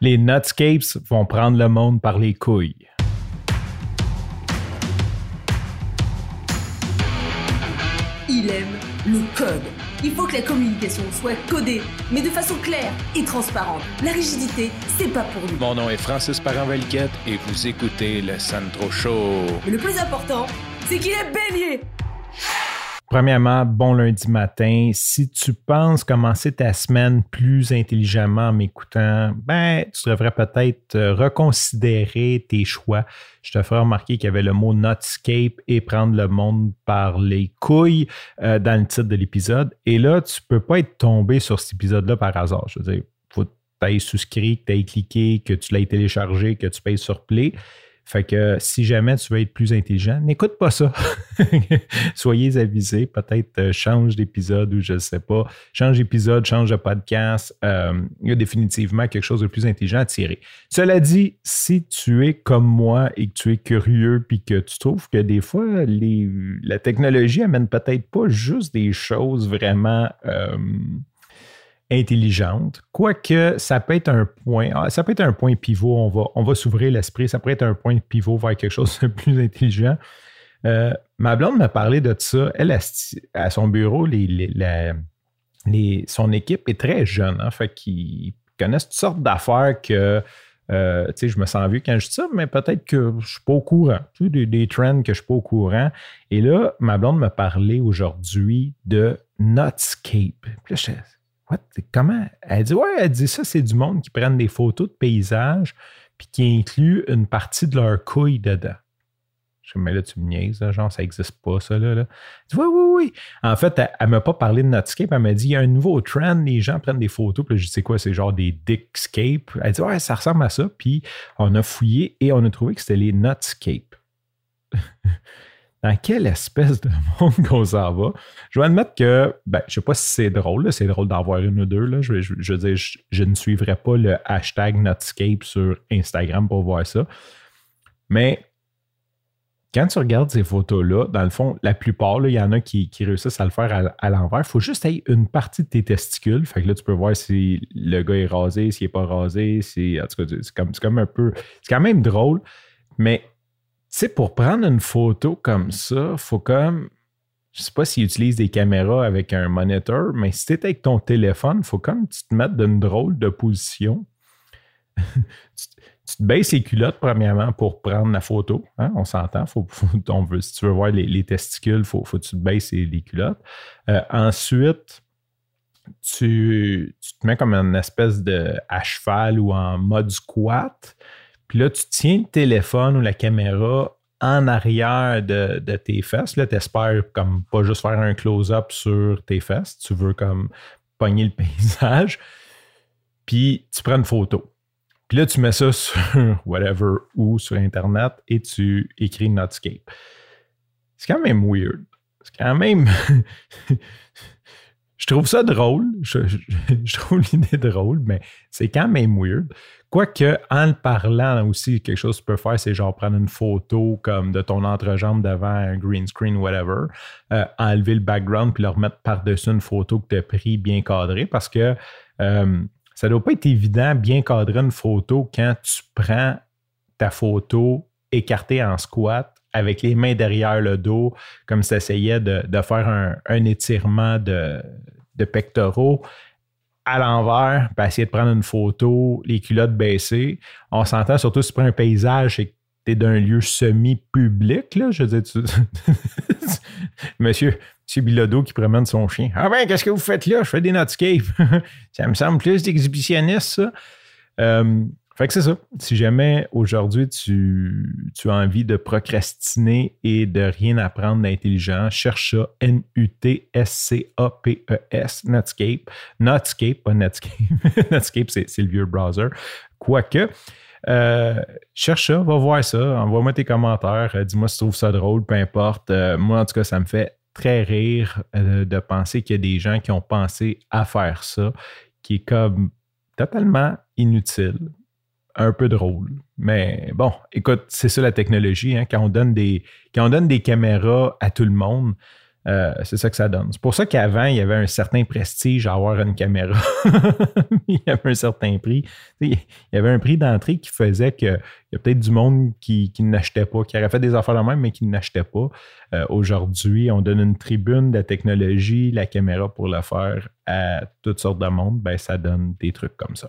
Les Nutscapes vont prendre le monde par les couilles. Il aime le code. Il faut que la communication soit codée, mais de façon claire et transparente. La rigidité, c'est pas pour lui. Mon nom est Francis Parent-Valquette et vous écoutez le Sandro Show. Mais le plus important, c'est qu'il est bélier. Premièrement, bon lundi matin. Si tu penses commencer ta semaine plus intelligemment en m'écoutant, ben, tu devrais peut-être euh, reconsidérer tes choix. Je te ferai remarquer qu'il y avait le mot Nutscape et prendre le monde par les couilles euh, dans le titre de l'épisode. Et là, tu peux pas être tombé sur cet épisode-là par hasard. Je veux dire, faut que tu aies souscrit, que tu aies cliqué, que tu l'aies téléchargé, que tu payes sur Play. Fait que si jamais tu veux être plus intelligent, n'écoute pas ça. Soyez avisés, peut-être euh, change d'épisode ou je ne sais pas, change d'épisode, change de podcast. Euh, il y a définitivement quelque chose de plus intelligent à tirer. Cela dit, si tu es comme moi et que tu es curieux puis que tu trouves que des fois la technologie amène peut-être pas juste des choses vraiment euh, intelligente. Quoique, ça peut être un point, ah, ça peut être un point pivot, on va, on va s'ouvrir l'esprit, ça peut être un point pivot vers quelque chose de plus intelligent. Euh, ma blonde m'a parlé de ça. Elle, à son bureau, les, son équipe est très jeune, hein, fait qu'ils connaissent toutes sortes d'affaires que euh, je me sens vu quand je dis ça, mais peut-être que je ne suis pas au courant. des, des, trends que je ne suis pas au courant. Et là, ma blonde m'a parlé aujourd'hui de Nutscape. What? Comment? Elle dit, ouais, elle dit ça, c'est du monde qui prennent des photos de paysages puis qui incluent une partie de leur couille dedans. Je dis, mais là, tu me niaises, genre, ça n'existe pas, ça, là. Elle dit, oui, oui, oui. En fait, elle ne m'a pas parlé de Nutscape, elle m'a dit, il y a un nouveau trend, les gens prennent des photos, puis là, je sais quoi, c'est genre des Dickscape? Elle dit, ouais, ça ressemble à ça, puis on a fouillé et on a trouvé que c'était les Nutscape. Dans quelle espèce de monde qu'on s'en va? Je vais admettre que, ben, je ne sais pas si c'est drôle, c'est drôle d'en voir une ou deux. Là. Je, je, dire, je, ne suivrai pas le hashtag Nutscape sur Instagram pour voir ça. Mais quand tu regardes ces photos-là, dans le fond, la plupart, il y en a qui, réussissent à le faire à, l'envers. Il faut juste avoir une partie de tes testicules. Fait que là, tu peux voir si le gars est rasé, s'il n'est pas rasé. En tout cas, c'est comme, comme un peu. C'est quand même drôle. Mais sais, pour prendre une photo comme ça, faut comme. Je sais pas s'ils utilisent des caméras avec un moniteur, mais si tu es avec ton téléphone, faut comme tu te mettes d'une drôle de position. tu, te baisses les culottes, premièrement, pour prendre la photo. Hein, on s'entend. Faut, veut, si tu veux voir les, testicules, il faut, faut, que tu te baisses les, culottes. Euh, ensuite, tu, tu, te mets comme une espèce de à cheval ou en mode squat. Puis là, tu tiens le téléphone ou la caméra en arrière de, tes fesses. Là, tu espères comme pas juste faire un close-up sur tes fesses. Tu veux comme pogner le paysage. Puis tu prends une photo. Puis là, tu mets ça sur whatever ou sur Internet et tu écris Notscape. C'est quand même weird. C'est quand même. je trouve ça drôle. Je, trouve l'idée drôle, mais c'est quand même weird. Quoique, en le parlant aussi, quelque chose que tu peux faire, c'est genre prendre une photo comme de ton entrejambe devant un green screen, whatever, euh, enlever le background puis le remettre par-dessus une photo que tu as pris bien cadrée parce que euh, ça ne doit pas être évident bien cadrer une photo quand tu prends ta photo écartée en squat avec les mains derrière le dos, comme si tu essayais de, faire un, étirement de, de pectoraux à l'envers, puis essayer de prendre une photo, les culottes baissées. On s'entend surtout si tu prends un paysage et que tu es d'un lieu semi-public, là. Je veux dire, tu... Monsieur, Monsieur Bilodeau qui promène son chien. Ah ben, qu'est-ce que vous faites là? Je fais des notscapes. ça me semble plus d'exhibitionniste, ça. Euh, fait que c'est ça. Si jamais aujourd'hui tu, as envie de procrastiner et de rien apprendre d'intelligent, cherche ça N-U-T-S-C-A-P-E-S, e Netscape. Netscape, pas Netscape. Netscape, c'est le vieux browser. Quoique, euh, cherche ça, va voir ça, envoie-moi tes commentaires, euh, dis-moi si tu trouves ça drôle, peu importe. Euh, moi, en tout cas, ça me fait très rire de penser qu'il y a des gens qui ont pensé à faire ça, qui est comme totalement inutile un peu drôle. Mais bon, écoute, c'est ça la technologie. Hein, quand, on donne des, caméras à tout le monde, Euh, c'est ça que ça donne. C'est pour ça qu'avant, il y avait un certain prestige à avoir une caméra. il y avait un certain prix. Il y avait un prix d'entrée qui faisait qu'il y a peut-être du monde qui, n'achetait pas, qui aurait fait des affaires de même, mais qui n'achetait pas. Euh, aujourd'hui, on donne une tribune de technologie, la caméra pour le faire à toutes sortes de monde. Ben, ça donne des trucs comme ça.